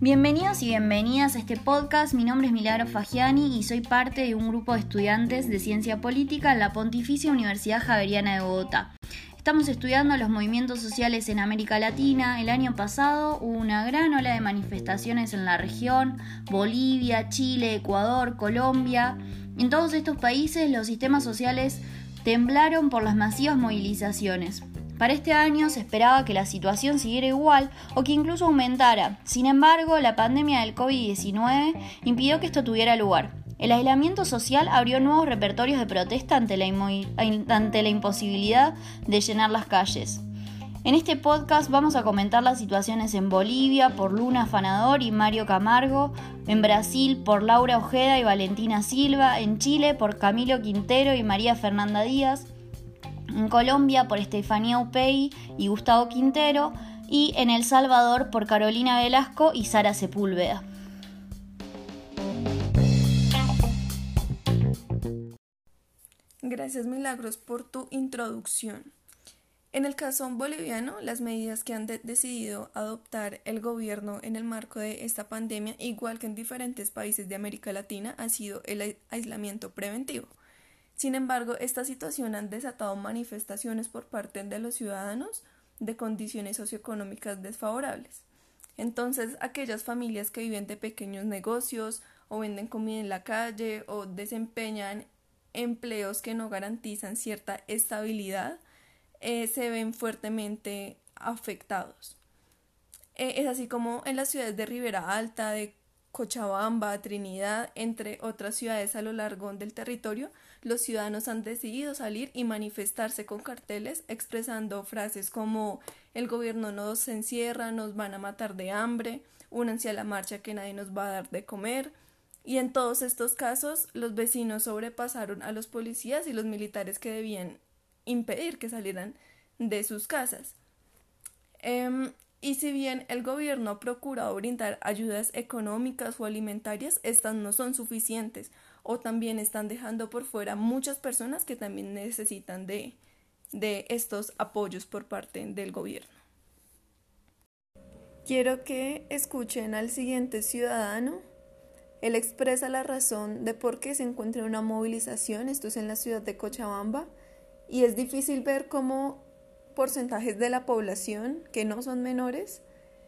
Bienvenidos y bienvenidas a este podcast. Mi nombre es Milagro Fagiani y soy parte de un grupo de estudiantes de ciencia política en la Pontificia Universidad Javeriana de Bogotá. Estamos estudiando los movimientos sociales en América Latina. El año pasado hubo una gran ola de manifestaciones en la región, Bolivia, Chile, Ecuador, Colombia. En todos estos países los sistemas sociales temblaron por las masivas movilizaciones. Para este año se esperaba que la situación siguiera igual o que incluso aumentara. Sin embargo, la pandemia del COVID-19 impidió que esto tuviera lugar. El aislamiento social abrió nuevos repertorios de protesta ante la, imposibilidad de llenar las calles. En este podcast vamos a comentar las situaciones en Bolivia por Luna Fanador y Mario Camargo, en Brasil por Laura Ojeda y Valentina Silva, en Chile por Camilo Quintero y María Fernanda Díaz, en Colombia por Estefanía Upey y Gustavo Quintero, y en El Salvador por Carolina Velasco y Sara Sepúlveda. Gracias Milagros por tu introducción. En el caso boliviano, las medidas que han decidido adoptar el gobierno en el marco de esta pandemia, igual que en diferentes países de América Latina, ha sido el aislamiento preventivo. Sin embargo, esta situación ha desatado manifestaciones por parte de los ciudadanos de condiciones socioeconómicas desfavorables. Entonces, aquellas familias que viven de pequeños negocios o venden comida en la calle o desempeñan empleos que no garantizan cierta estabilidad eh, se ven fuertemente afectados. Eh, es así como en las ciudades de Ribera Alta, de Cochabamba, Trinidad, entre otras ciudades a lo largo del territorio, los ciudadanos han decidido salir y manifestarse con carteles expresando frases como el gobierno nos encierra, nos van a matar de hambre, únanse a la marcha que nadie nos va a dar de comer, y en todos estos casos, los vecinos sobrepasaron a los policías y los militares que debían impedir que salieran de sus casas. Em, y si bien el gobierno ha procurado brindar ayudas económicas o alimentarias, estas no son suficientes o también están dejando por fuera muchas personas que también necesitan de, de estos apoyos por parte del gobierno. Quiero que escuchen al siguiente ciudadano él expresa la razón de por qué se encuentra una movilización, esto es en la ciudad de Cochabamba, y es difícil ver cómo porcentajes de la población, que no son menores,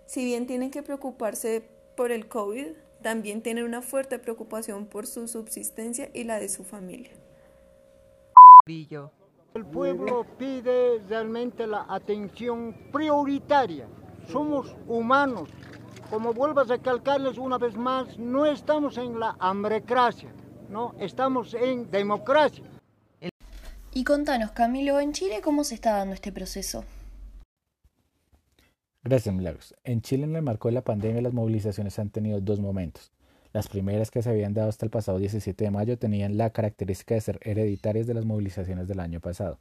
si bien tienen que preocuparse por el COVID, también tienen una fuerte preocupación por su subsistencia y la de su familia. El pueblo pide realmente la atención prioritaria. Somos humanos, como vuelvo a recalcarles una vez más, no estamos en la hambrecracia, no, estamos en democracia. Y contanos, Camilo, en Chile, ¿cómo se está dando este proceso? Gracias, Milagros. En Chile, en el marco de la pandemia, las movilizaciones han tenido dos momentos. Las primeras que se habían dado hasta el pasado 17 de mayo tenían la característica de ser hereditarias de las movilizaciones del año pasado.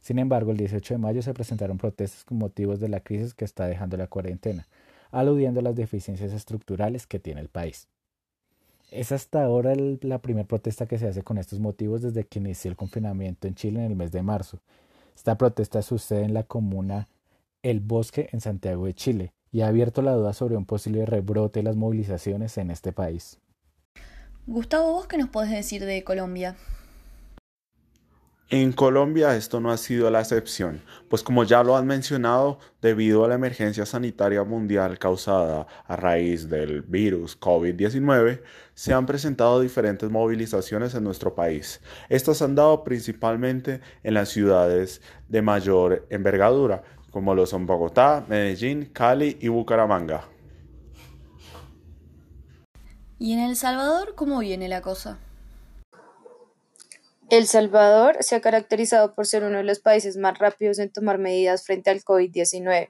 Sin embargo, el 18 de mayo se presentaron protestas con motivos de la crisis que está dejando la cuarentena, aludiendo a las deficiencias estructurales que tiene el país. Es hasta ahora la primera protesta que se hace con estos motivos desde que inició el confinamiento en Chile en el mes de marzo. Esta protesta sucede en la comuna El Bosque en Santiago de Chile y ha abierto la duda sobre un posible rebrote de las movilizaciones en este país. Gustavo, ¿vos qué nos podés decir de Colombia? En Colombia esto no ha sido la excepción, pues como ya lo han mencionado, debido a la emergencia sanitaria mundial causada a raíz del virus COVID-19, se han presentado diferentes movilizaciones en nuestro país. Estas han dado principalmente en las ciudades de mayor envergadura, como lo son Bogotá, Medellín, Cali y Bucaramanga. ¿Y en El Salvador cómo viene la cosa? El Salvador se ha caracterizado por ser uno de los países más rápidos en tomar medidas frente al COVID-19.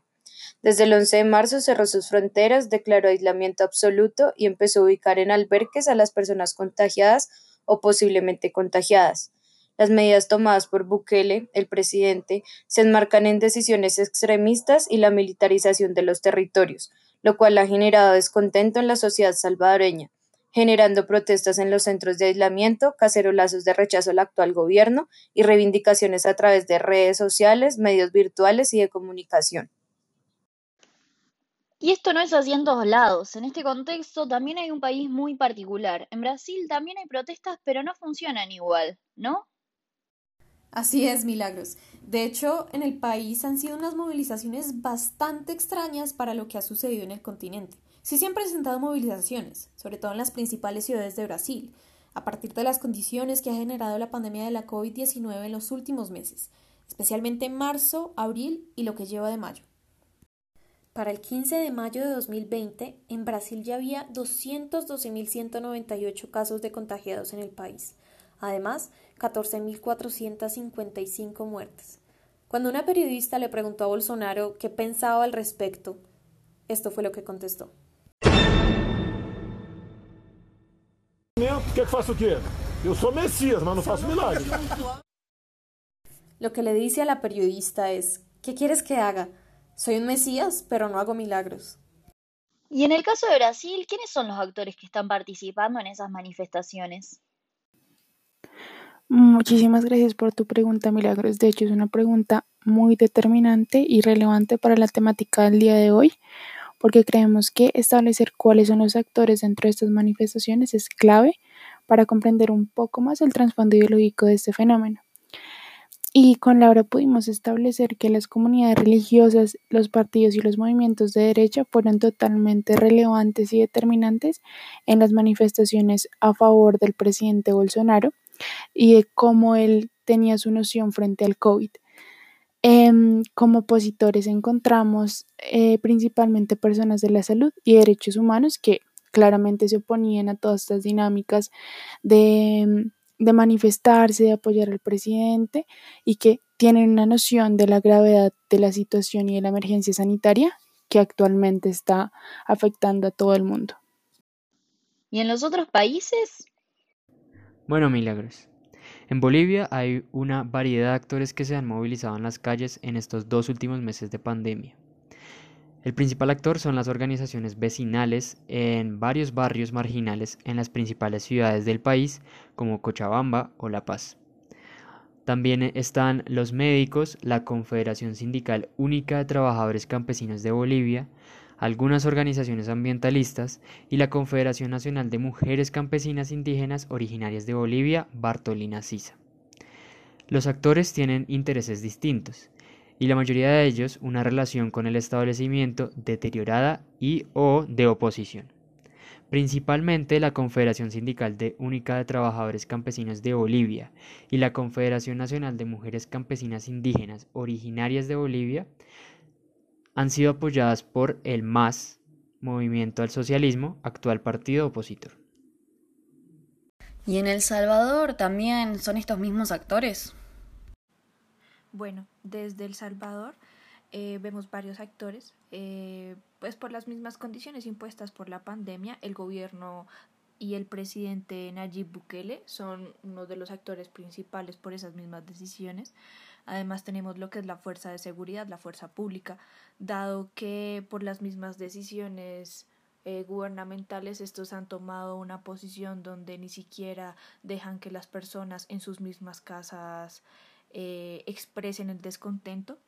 Desde el 11 de marzo cerró sus fronteras, declaró aislamiento absoluto y empezó a ubicar en alberques a las personas contagiadas o posiblemente contagiadas. Las medidas tomadas por Bukele, el presidente, se enmarcan en decisiones extremistas y la militarización de los territorios, lo cual ha generado descontento en la sociedad salvadoreña, generando protestas en los centros de aislamiento, cacerolazos de rechazo al actual gobierno y reivindicaciones a través de redes sociales, medios virtuales y de comunicación. Y esto no es así en todos lados. En este contexto también hay un país muy particular. En Brasil también hay protestas, pero no funcionan igual, ¿no? Así es, Milagros. De hecho, en el país han sido unas movilizaciones bastante extrañas para lo que ha sucedido en el continente. Sí se han presentado movilizaciones, sobre todo en las principales ciudades de Brasil, a partir de las condiciones que ha generado la pandemia de la COVID-19 en los últimos meses, especialmente en marzo, abril y lo que lleva de mayo. Para el 15 de mayo de 2020, en Brasil ya había 212.198 casos de contagiados en el país. Además, 14.455 muertes. Cuando una periodista le preguntó a Bolsonaro qué pensaba al respecto, esto fue lo que contestó. ¿Qué faço o quê? Eu sou Messias, mas não faço milagre. Lo que le dice a la periodista es, ¿qué quieres que haga? Soy un Mesías, pero no hago milagros. Y en el caso de Brasil, ¿quiénes son los actores que están participando en esas manifestaciones? Muchísimas gracias por tu pregunta, Milagros. De hecho, es una pregunta muy determinante y relevante para la temática del día de hoy, porque creemos que establecer cuáles son los actores dentro de estas manifestaciones es clave para comprender un poco más el trasfondo ideológico de este fenómeno. Y con Laura pudimos establecer que las comunidades religiosas, los partidos y los movimientos de derecha fueron totalmente relevantes y determinantes en las manifestaciones a favor del presidente Bolsonaro y de cómo él tenía su noción frente al COVID. Em, como opositores encontramos eh, principalmente personas de la salud y derechos humanos que claramente se oponían a todas estas dinámicas de de manifestarse, de apoyar al presidente y que tienen una noción de la gravedad de la situación y de la emergencia sanitaria que actualmente está afectando a todo el mundo. ¿Y en los otros países? Bueno, Milagros. En Bolivia hay una variedad de actores que se han movilizado en las calles en estos dos últimos meses de pandemia. El principal actor son las organizaciones vecinales en varios barrios marginales en las principales ciudades del país como Cochabamba o La Paz. También están los médicos, la Confederación Sindical Única de Trabajadores Campesinos de Bolivia, algunas organizaciones ambientalistas y la Confederación Nacional de Mujeres Campesinas Indígenas Originarias de Bolivia, Bartolina Sisa. Los actores tienen intereses distintos y la mayoría de ellos una relación con el establecimiento deteriorada y o de oposición. Principalmente la Confederación Sindical de Única de Trabajadores Campesinos de Bolivia y la Confederación Nacional de Mujeres Campesinas Indígenas originarias de Bolivia han sido apoyadas por el MAS, Movimiento al Socialismo, actual partido opositor. ¿Y en El Salvador también son estos mismos actores? Bueno, desde El Salvador eh, vemos varios actores, eh, pues por las mismas condiciones impuestas por la pandemia, el gobierno y el presidente Nayib Bukele son uno de los actores principales por esas mismas decisiones. Además tenemos lo que es la fuerza de seguridad, la fuerza pública, dado que por las mismas decisiones eh, gubernamentales estos han tomado una posición donde ni siquiera dejan que las personas en sus mismas casas eh, expresen el descontento.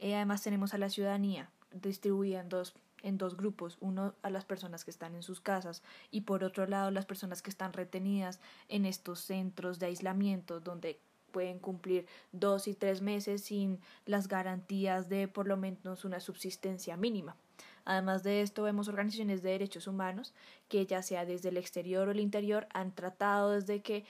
Eh, además tenemos a la ciudadanía distribuida en dos, en dos grupos, uno a las personas que están en sus casas y por otro lado las personas que están retenidas en estos centros de aislamiento donde pueden cumplir dos y tres meses sin las garantías de por lo menos una subsistencia mínima. Además de esto, vemos organizaciones de derechos humanos que ya sea desde el exterior o el interior han tratado desde que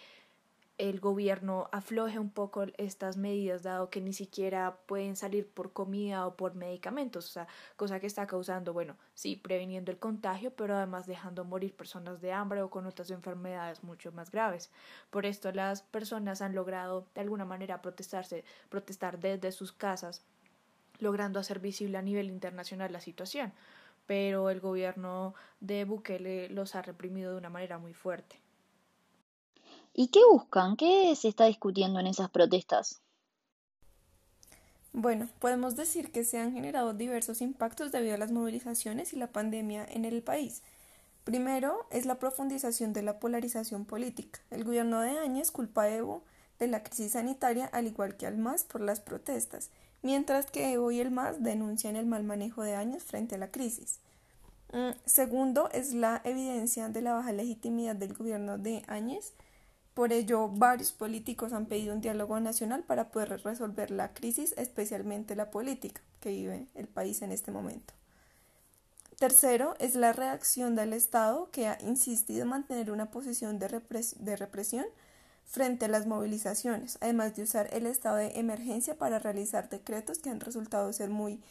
el gobierno afloje un poco estas medidas, dado que ni siquiera pueden salir por comida o por medicamentos, o sea, cosa que está causando, bueno, sí, previniendo el contagio, pero además dejando morir personas de hambre o con otras enfermedades mucho más graves. Por esto las personas han logrado de alguna manera protestarse, protestar desde sus casas, logrando hacer visible a nivel internacional la situación, pero el gobierno de Bukele los ha reprimido de una manera muy fuerte. ¿Y qué buscan? ¿Qué se está discutiendo en esas protestas? Bueno, podemos decir que se han generado diversos impactos debido a las movilizaciones y la pandemia en el país. Primero es la profundización de la polarización política. El gobierno de Áñez culpa a Evo de la crisis sanitaria al igual que al MAS por las protestas, mientras que Evo y el MAS denuncian el mal manejo de Áñez frente a la crisis. Mm, segundo es la evidencia de la baja legitimidad del gobierno de Áñez. Por ello, varios políticos han pedido un diálogo nacional para poder resolver la crisis, especialmente la política que vive el país en este momento. Tercero, es la reacción del Estado que ha insistido en mantener una posición de, de represión frente a las movilizaciones, además de usar el estado de emergencia para realizar decretos que han resultado ser muy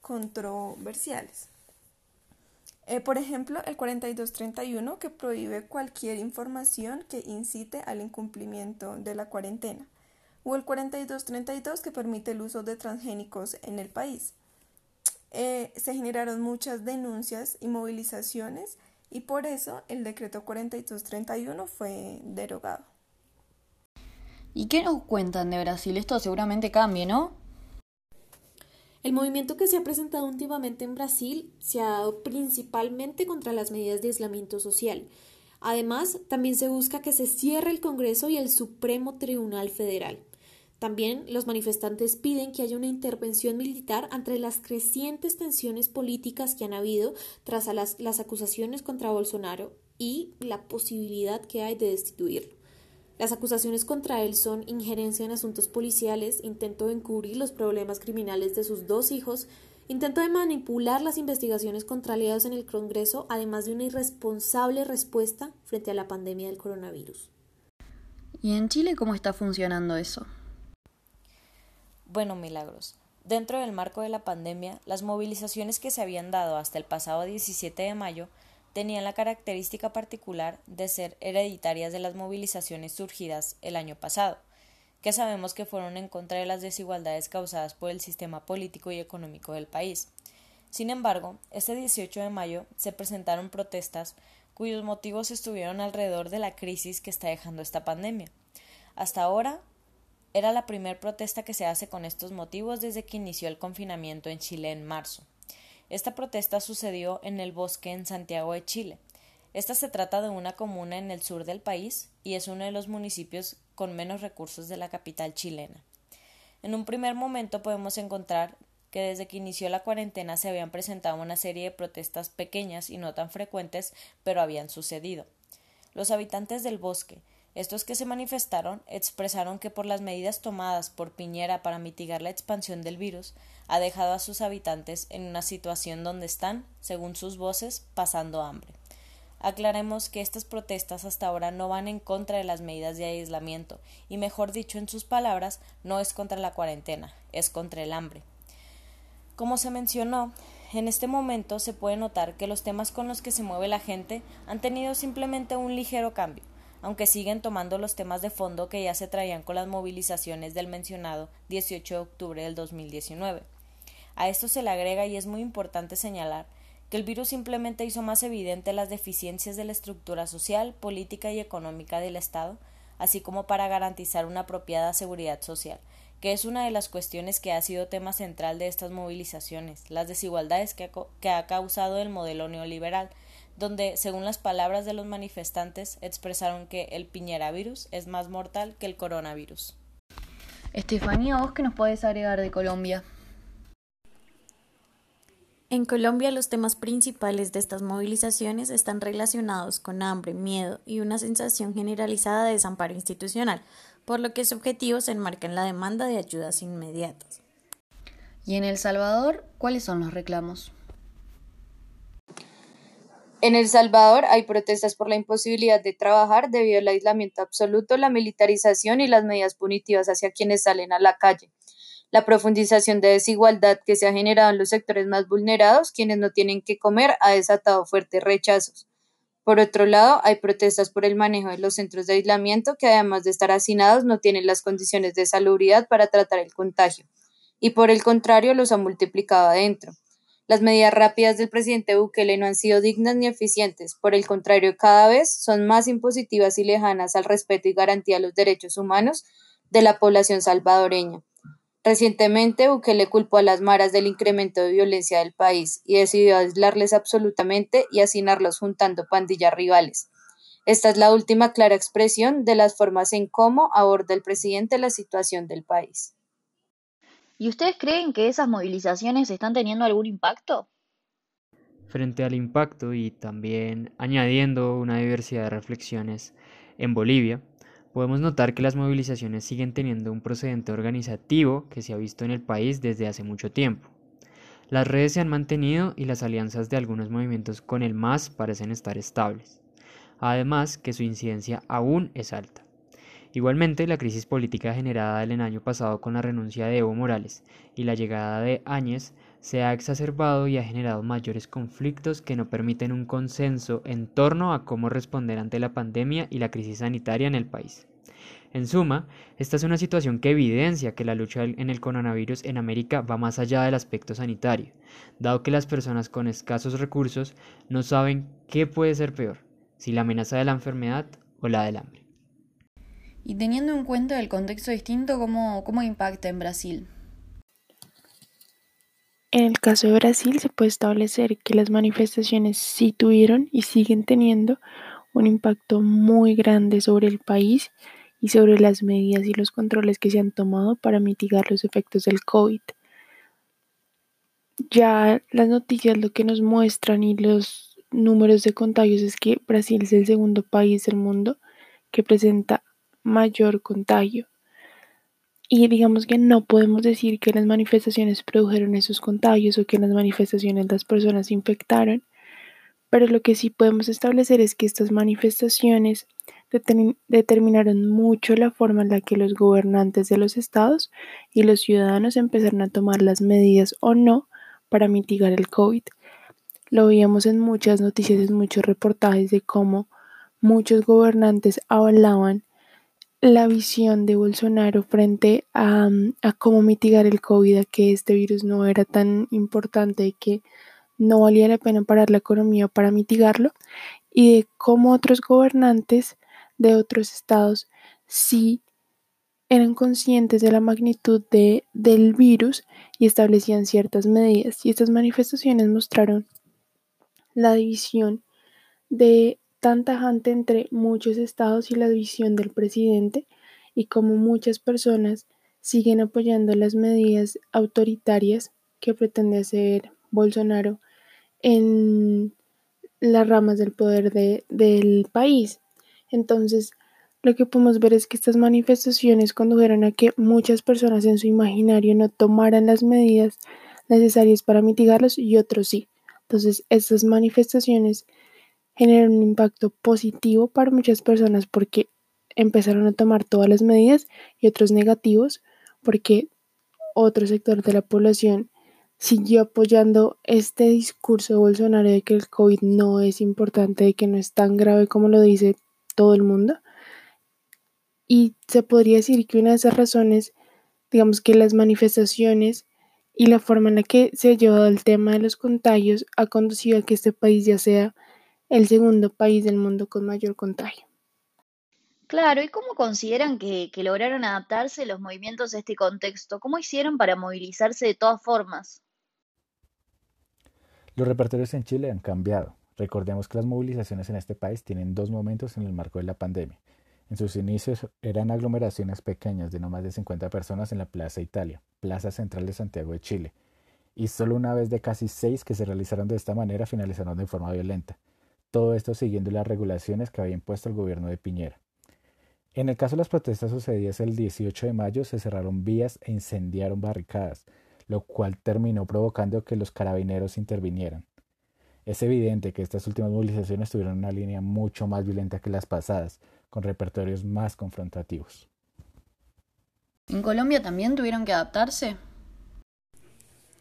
controversiales. Eh, por ejemplo, el 4231 que prohíbe cualquier información que incite al incumplimiento de la cuarentena, o el 4232 que permite el uso de transgénicos en el país. Eh, se generaron muchas denuncias y movilizaciones y por eso el decreto 4231 fue derogado. ¿Y qué nos cuentan de Brasil? Esto seguramente cambie, ¿no? El movimiento que se ha presentado últimamente en Brasil se ha dado principalmente contra las medidas de aislamiento social. Además, también se busca que se cierre el Congreso y el Supremo Tribunal Federal. También los manifestantes piden que haya una intervención militar ante las crecientes tensiones políticas que han habido tras las, las acusaciones contra Bolsonaro y la posibilidad que hay de destituirlo. Las acusaciones contra él son injerencia en asuntos policiales, intento de encubrir los problemas criminales de sus dos hijos, intento de manipular las investigaciones contra aliados en el Congreso, además de una irresponsable respuesta frente a la pandemia del coronavirus. ¿Y en Chile cómo está funcionando eso? Bueno, milagros. Dentro del marco de la pandemia, las movilizaciones que se habían dado hasta el pasado 17 de mayo tenían la característica particular de ser hereditarias de las movilizaciones surgidas el año pasado, que sabemos que fueron en contra de las desigualdades causadas por el sistema político y económico del país. Sin embargo, este 18 de mayo se presentaron protestas cuyos motivos estuvieron alrededor de la crisis que está dejando esta pandemia. Hasta ahora, era la primera protesta que se hace con estos motivos desde que inició el confinamiento en Chile en marzo. Esta protesta sucedió en el bosque en Santiago de Chile. Esta se trata de una comuna en el sur del país y es uno de los municipios con menos recursos de la capital chilena. En un primer momento podemos encontrar que desde que inició la cuarentena se habían presentado una serie de protestas pequeñas y no tan frecuentes, pero habían sucedido. Los habitantes del bosque, estos que se manifestaron expresaron que por las medidas tomadas por Piñera para mitigar la expansión del virus, ha dejado a sus habitantes en una situación donde están, según sus voces, pasando hambre. Aclaremos que estas protestas hasta ahora no van en contra de las medidas de aislamiento, y mejor dicho en sus palabras, no es contra la cuarentena, es contra el hambre. Como se mencionó, en este momento se puede notar que los temas con los que se mueve la gente han tenido simplemente un ligero cambio aunque siguen tomando los temas de fondo que ya se traían con las movilizaciones del mencionado 18 de octubre del 2019. A esto se le agrega y es muy importante señalar que el virus simplemente hizo más evidente las deficiencias de la estructura social, política y económica del Estado, así como para garantizar una apropiada seguridad social, que es una de las cuestiones que ha sido tema central de estas movilizaciones, las desigualdades que ha, que ha causado el modelo neoliberal, donde, según las palabras de los manifestantes, expresaron que el Piñera virus es más mortal que el coronavirus. Estefanía, ¿vos qué nos podés agregar de Colombia? En Colombia los temas principales de estas movilizaciones están relacionados con hambre, miedo y una sensación generalizada de desamparo institucional, por lo que su objetivo se enmarca en la demanda de ayudas inmediatas. ¿Y en El Salvador cuáles son los reclamos? En El Salvador hay protestas por la imposibilidad de trabajar debido al aislamiento absoluto, la militarización y las medidas punitivas hacia quienes salen a la calle. La profundización de desigualdad que se ha generado en los sectores más vulnerados, quienes no tienen que comer, ha desatado fuertes rechazos. Por otro lado, hay protestas por el manejo de los centros de aislamiento que además de estar hacinados no tienen las condiciones de salubridad para tratar el contagio y por el contrario los ha multiplicado adentro. Las medidas rápidas del presidente Bukele no han sido dignas ni eficientes, por el contrario, cada vez son más impositivas y lejanas al respeto y garantía de los derechos humanos de la población salvadoreña. Recientemente, Bukele culpó a las maras del incremento de violencia del país y decidió aislarles absolutamente y hacinarlos juntando pandillas rivales. Esta es la última clara expresión de las formas en cómo aborda el presidente la situación del país. ¿Y ustedes creen que esas movilizaciones están teniendo algún impacto? Frente al impacto y también añadiendo una diversidad de reflexiones en Bolivia, podemos notar que las movilizaciones siguen teniendo un procedente organizativo que se ha visto en el país desde hace mucho tiempo. Las redes se han mantenido y las alianzas de algunos movimientos con el MAS parecen estar estables. Además que su incidencia aún es alta. Igualmente, la crisis política generada el año pasado con la renuncia de Evo Morales y la llegada de Áñez se ha exacerbado y ha generado mayores conflictos que no permiten un consenso en torno a cómo responder ante la pandemia y la crisis sanitaria en el país. En suma, esta es una situación que evidencia que la lucha en el coronavirus en América va más allá del aspecto sanitario, dado que las personas con escasos recursos no saben qué puede ser peor, si la amenaza de la enfermedad o la del hambre. Y teniendo en cuenta el contexto distinto, ¿cómo, cómo impacta en Brasil? En el caso de Brasil se puede establecer que las manifestaciones sí tuvieron y siguen teniendo un impacto muy grande sobre el país y sobre las medidas y los controles que se han tomado para mitigar los efectos del COVID. Ya las noticias lo que nos muestran y los números de contagios es que Brasil es el segundo país del mundo que presenta mayor contagio y digamos que no podemos decir que las manifestaciones produjeron esos contagios o que las manifestaciones las personas infectaron, pero lo que sí podemos establecer es que estas manifestaciones determinaron mucho la forma en la que los gobernantes de los estados y los ciudadanos empezaron a tomar las medidas o no para mitigar el COVID. Lo veíamos en muchas noticias, en muchos reportajes de cómo muchos gobernantes avalaban la visión de Bolsonaro frente a, cómo mitigar el COVID, a que este virus no era tan importante y que no valía la pena parar la economía para mitigarlo, y de cómo otros gobernantes de otros estados sí eran conscientes de la magnitud de, del virus y establecían ciertas medidas. Y estas manifestaciones mostraron la división de tan tajante entre muchos estados y la visión del presidente y como muchas personas siguen apoyando las medidas autoritarias que pretende hacer Bolsonaro en las ramas del poder de, del país. Entonces, lo que podemos ver es que estas manifestaciones condujeron a que muchas personas en su imaginario no tomaran las medidas necesarias para mitigarlos y otros sí. Entonces, estas manifestaciones generan un impacto positivo para muchas personas porque empezaron a tomar todas las medidas y otros negativos porque otro sector de la población siguió apoyando este discurso de Bolsonaro de que el COVID no es importante, de que no es tan grave como lo dice todo el mundo. Y se podría decir que una de esas razones, digamos que las manifestaciones y la forma en la que se ha llevado el tema de los contagios ha conducido a que este país ya sea el segundo país del mundo con mayor contagio. Claro, ¿y cómo consideran que, que, lograron adaptarse los movimientos a este contexto? ¿Cómo hicieron para movilizarse de todas formas? Los repertorios en Chile han cambiado. Recordemos que las movilizaciones en este país tienen dos momentos en el marco de la pandemia. En sus inicios eran aglomeraciones pequeñas de no más de 50 personas en la Plaza Italia, plaza central de Santiago de Chile, y solo una vez de casi seis que se realizaron de esta manera finalizaron de forma violenta. Todo esto siguiendo las regulaciones que había impuesto el gobierno de Piñera. En el caso de las protestas sucedidas el 18 de mayo, se cerraron vías e incendiaron barricadas, lo cual terminó provocando que los carabineros intervinieran. Es evidente que estas últimas movilizaciones tuvieron una línea mucho más violenta que las pasadas, con repertorios más confrontativos. ¿En Colombia también tuvieron que adaptarse?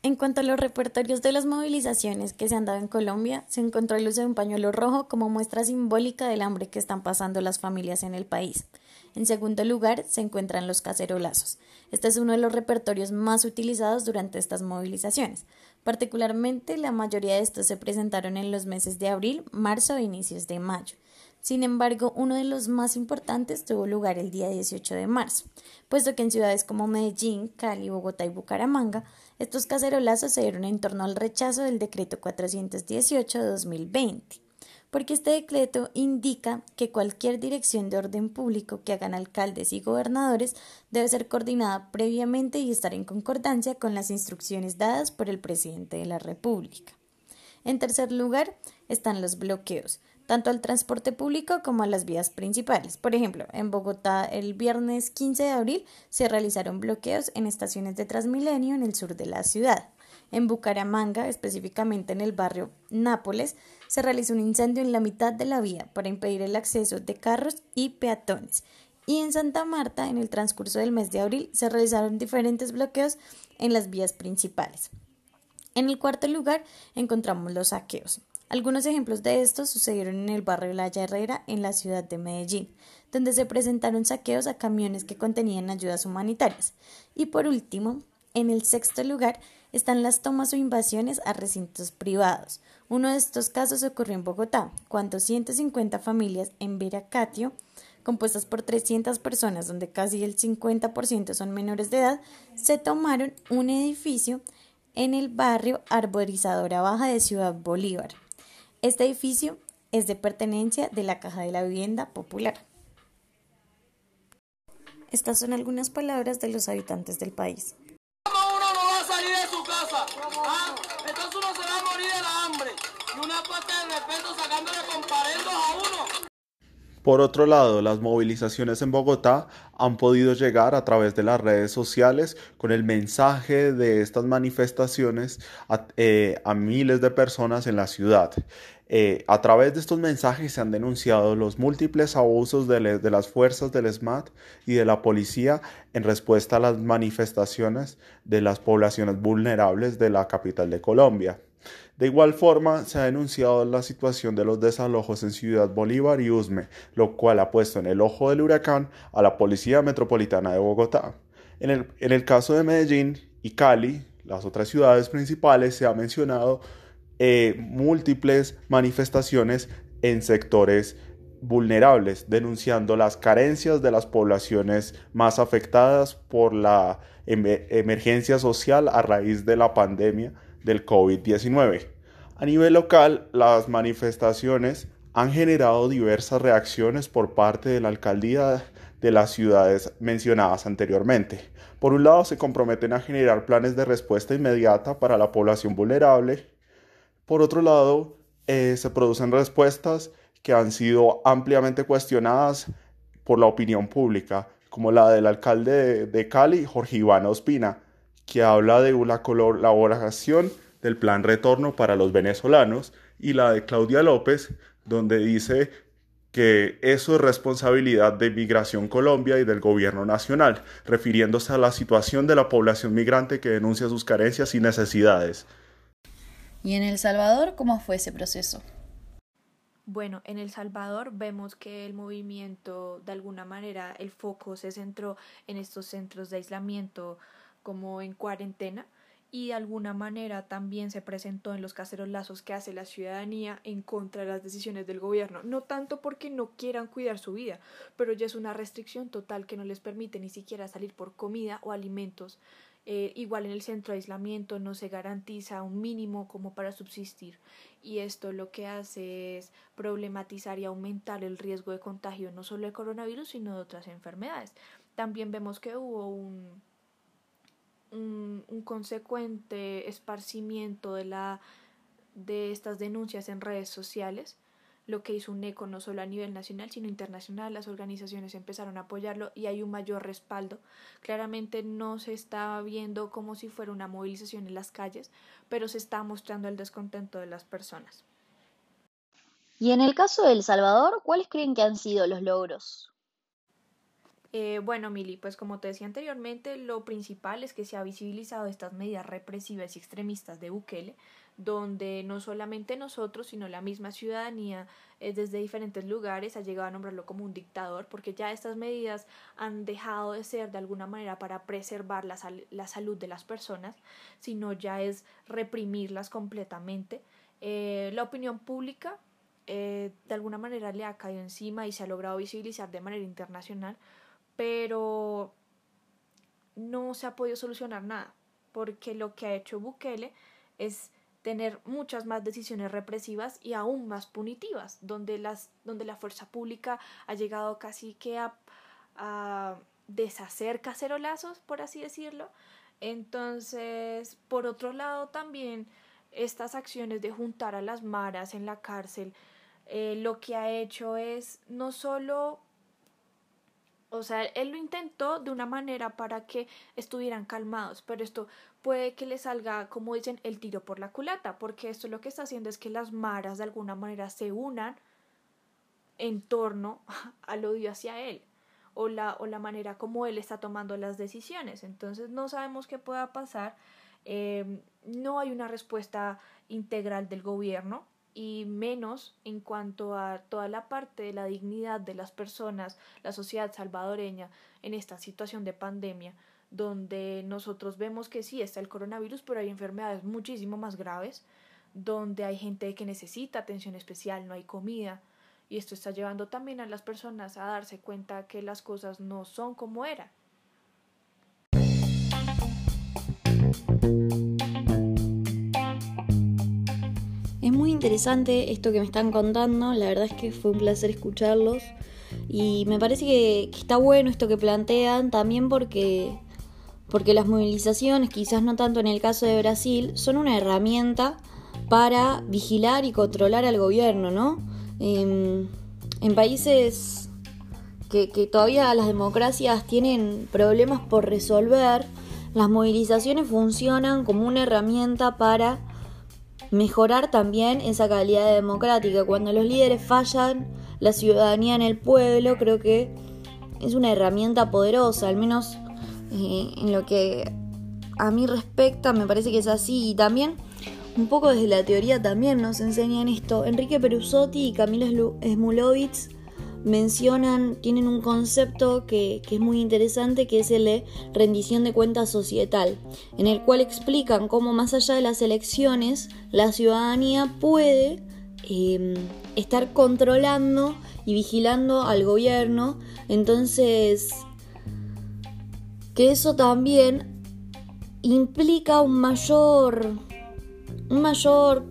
En cuanto a los repertorios de las movilizaciones que se han dado en Colombia, se encontró el uso de un pañuelo rojo como muestra simbólica del hambre que están pasando las familias en el país. En segundo lugar, se encuentran los cacerolazos. Este es uno de los repertorios más utilizados durante estas movilizaciones. Particularmente, la mayoría de estos se presentaron en los meses de abril, marzo e inicios de mayo. Sin embargo, uno de los más importantes tuvo lugar el día 18 de marzo, puesto que en ciudades como Medellín, Cali, Bogotá y Bucaramanga, estos cacerolazos se dieron en torno al rechazo del decreto 418 de 2020, porque este decreto indica que cualquier dirección de orden público que hagan alcaldes y gobernadores debe ser coordinada previamente y estar en concordancia con las instrucciones dadas por el presidente de la República. En tercer lugar están los bloqueos, tanto al transporte público como a las vías principales. Por ejemplo, en Bogotá el viernes 15 de abril se realizaron bloqueos en estaciones de Transmilenio en el sur de la ciudad. En Bucaramanga, específicamente en el barrio Nápoles, se realizó un incendio en la mitad de la vía para impedir el acceso de carros y peatones. Y en Santa Marta, en el transcurso del mes de abril, se realizaron diferentes bloqueos en las vías principales. En el cuarto lugar encontramos los saqueos. Algunos ejemplos de estos sucedieron en el barrio La Herrera, en la ciudad de Medellín, donde se presentaron saqueos a camiones que contenían ayudas humanitarias. Y por último, en el sexto lugar están las tomas o invasiones a recintos privados. Uno de estos casos ocurrió en Bogotá, cuando 150 familias en Veracatio, compuestas por 300 personas, donde casi el 50% son menores de edad, se tomaron un edificio en el barrio Arborizadora Baja de Ciudad Bolívar. Este edificio es de pertenencia de la Caja de la Vivienda Popular. Estas son algunas palabras de los habitantes del país. Por otro lado, las movilizaciones en Bogotá han podido llegar a través de las redes sociales con el mensaje de estas manifestaciones a, eh, miles de personas en la ciudad. Eh, a través de estos mensajes se han denunciado los múltiples abusos de, de, las fuerzas del SMAT y de la policía en respuesta a las manifestaciones de las poblaciones vulnerables de la capital de Colombia. De igual forma, se ha denunciado la situación de los desalojos en Ciudad Bolívar y Usme, lo cual ha puesto en el ojo del huracán a la Policía Metropolitana de Bogotá. En el, caso de Medellín y Cali, las otras ciudades principales, se ha mencionado eh, múltiples manifestaciones en sectores vulnerables, denunciando las carencias de las poblaciones más afectadas por la emergencia social a raíz de la pandemia del COVID-19. A nivel local, las manifestaciones han generado diversas reacciones por parte de la alcaldía de las ciudades mencionadas anteriormente. Por un lado, se comprometen a generar planes de respuesta inmediata para la población vulnerable, por otro lado, eh, se producen respuestas que han sido ampliamente cuestionadas por la opinión pública, como la del alcalde de, de Cali, Jorge Iván Ospina, que habla de una colaboración del plan retorno para los venezolanos, y la de Claudia López, donde dice que eso es responsabilidad de Migración Colombia y del gobierno nacional, refiriéndose a la situación de la población migrante que denuncia sus carencias y necesidades. ¿Y en El Salvador cómo fue ese proceso? Bueno, en El Salvador vemos que el movimiento, de alguna manera, el foco se centró en estos centros de aislamiento como en cuarentena y de alguna manera también se presentó en los cacerolazos que hace la ciudadanía en contra de las decisiones del gobierno. No tanto porque no quieran cuidar su vida, pero ya es una restricción total que no les permite ni siquiera salir por comida o alimentos eh, igual en el centro de aislamiento no se garantiza un mínimo como para subsistir y esto lo que hace es problematizar y aumentar el riesgo de contagio no solo de coronavirus sino de otras enfermedades. También vemos que hubo un, un, un consecuente esparcimiento de, la, de estas denuncias en redes sociales lo que hizo un eco no solo a nivel nacional, sino internacional. Las organizaciones empezaron a apoyarlo y hay un mayor respaldo. Claramente no se está viendo como si fuera una movilización en las calles, pero se está mostrando el descontento de las personas. Y en el caso de El Salvador, ¿cuáles creen que han sido los logros? Eh, bueno, Mili, pues como te decía anteriormente, lo principal es que se ha visibilizado estas medidas represivas y extremistas de Bukele, donde no solamente nosotros, sino la misma ciudadanía eh, desde diferentes lugares ha llegado a nombrarlo como un dictador, porque ya estas medidas han dejado de ser de alguna manera para preservar la, la salud de las personas, sino ya es reprimirlas completamente. Eh, la opinión pública eh, de alguna manera le ha caído encima y se ha logrado visibilizar de manera internacional, pero no se ha podido solucionar nada, porque lo que ha hecho Bukele es tener muchas más decisiones represivas y aún más punitivas, donde, las, donde la fuerza pública ha llegado casi que a, a deshacer cacerolazos, por así decirlo. Entonces, por otro lado, también estas acciones de juntar a las maras en la cárcel, eh, lo que ha hecho es no solo o sea, él lo intentó de una manera para que estuvieran calmados, pero esto puede que le salga, como dicen, el tiro por la culata, porque esto lo que está haciendo es que las maras de alguna manera se unan en torno al odio hacia él o la, o la manera como él está tomando las decisiones. Entonces no sabemos qué pueda pasar. Eh, no hay una respuesta integral del gobierno y menos en cuanto a toda la parte de la dignidad de las personas, la sociedad salvadoreña en esta situación de pandemia, donde nosotros vemos que sí está el coronavirus, pero hay enfermedades muchísimo más graves, donde hay gente que necesita atención especial, no hay comida, y esto está llevando también a las personas a darse cuenta que las cosas no son como eran. Muy interesante esto que me están contando, la verdad es que fue un placer escucharlos y me parece que, está bueno esto que plantean también porque, porque las movilizaciones, quizás no tanto en el caso de Brasil, son una herramienta para vigilar y controlar al gobierno, ¿no? Em, en países que todavía las democracias tienen problemas por resolver, las movilizaciones funcionan como una herramienta para mejorar también esa calidad democrática. Cuando los líderes fallan, la ciudadanía en el pueblo creo que es una herramienta poderosa, al menos eh, en lo que a mí respecta me parece que es así y también un poco desde la teoría también nos enseñan esto. Enrique Perusotti y Camila Smulovitz mencionan, tienen un concepto que, es muy interesante, que es el de rendición de cuentas societal, en el cual explican cómo más allá de las elecciones, la ciudadanía puede em, estar controlando y vigilando al gobierno. Entonces, que eso también implica un mayor, un mayor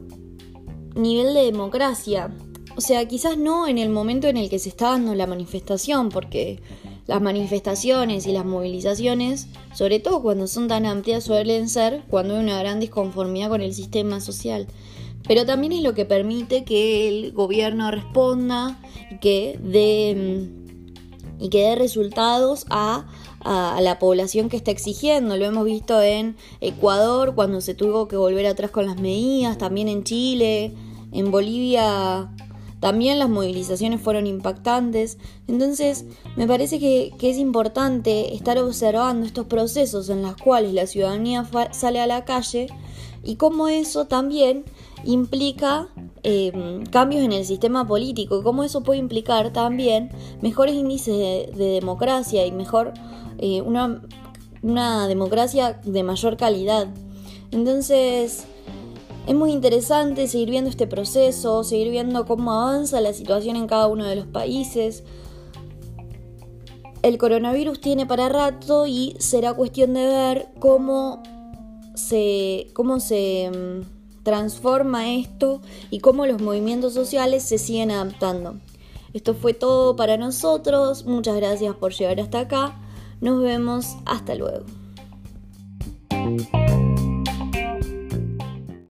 nivel de democracia o sea, quizás no en el momento en el que se está dando la manifestación, porque las manifestaciones y las movilizaciones, sobre todo cuando son tan amplias, suelen ser cuando hay una gran disconformidad con el sistema social. Pero también es lo que permite que el gobierno responda y que dé, y que dé resultados a, a, la población que está exigiendo. Lo hemos visto en Ecuador cuando se tuvo que volver atrás con las medidas, también en Chile, en Bolivia también las movilizaciones fueron impactantes. Entonces, me parece que, es importante estar observando estos procesos en los cuales la ciudadanía sale a la calle y cómo eso también implica em, cambios en el sistema político, cómo eso puede implicar también mejores índices de, democracia y mejor eh, una, una democracia de mayor calidad. Entonces, es muy interesante seguir viendo este proceso, seguir viendo cómo avanza la situación en cada uno de los países. El coronavirus tiene para rato y será cuestión de ver cómo se, cómo se mm, transforma esto y cómo los movimientos sociales se siguen adaptando. Esto fue todo para nosotros. Muchas gracias por llegar hasta acá. Nos vemos. Hasta luego.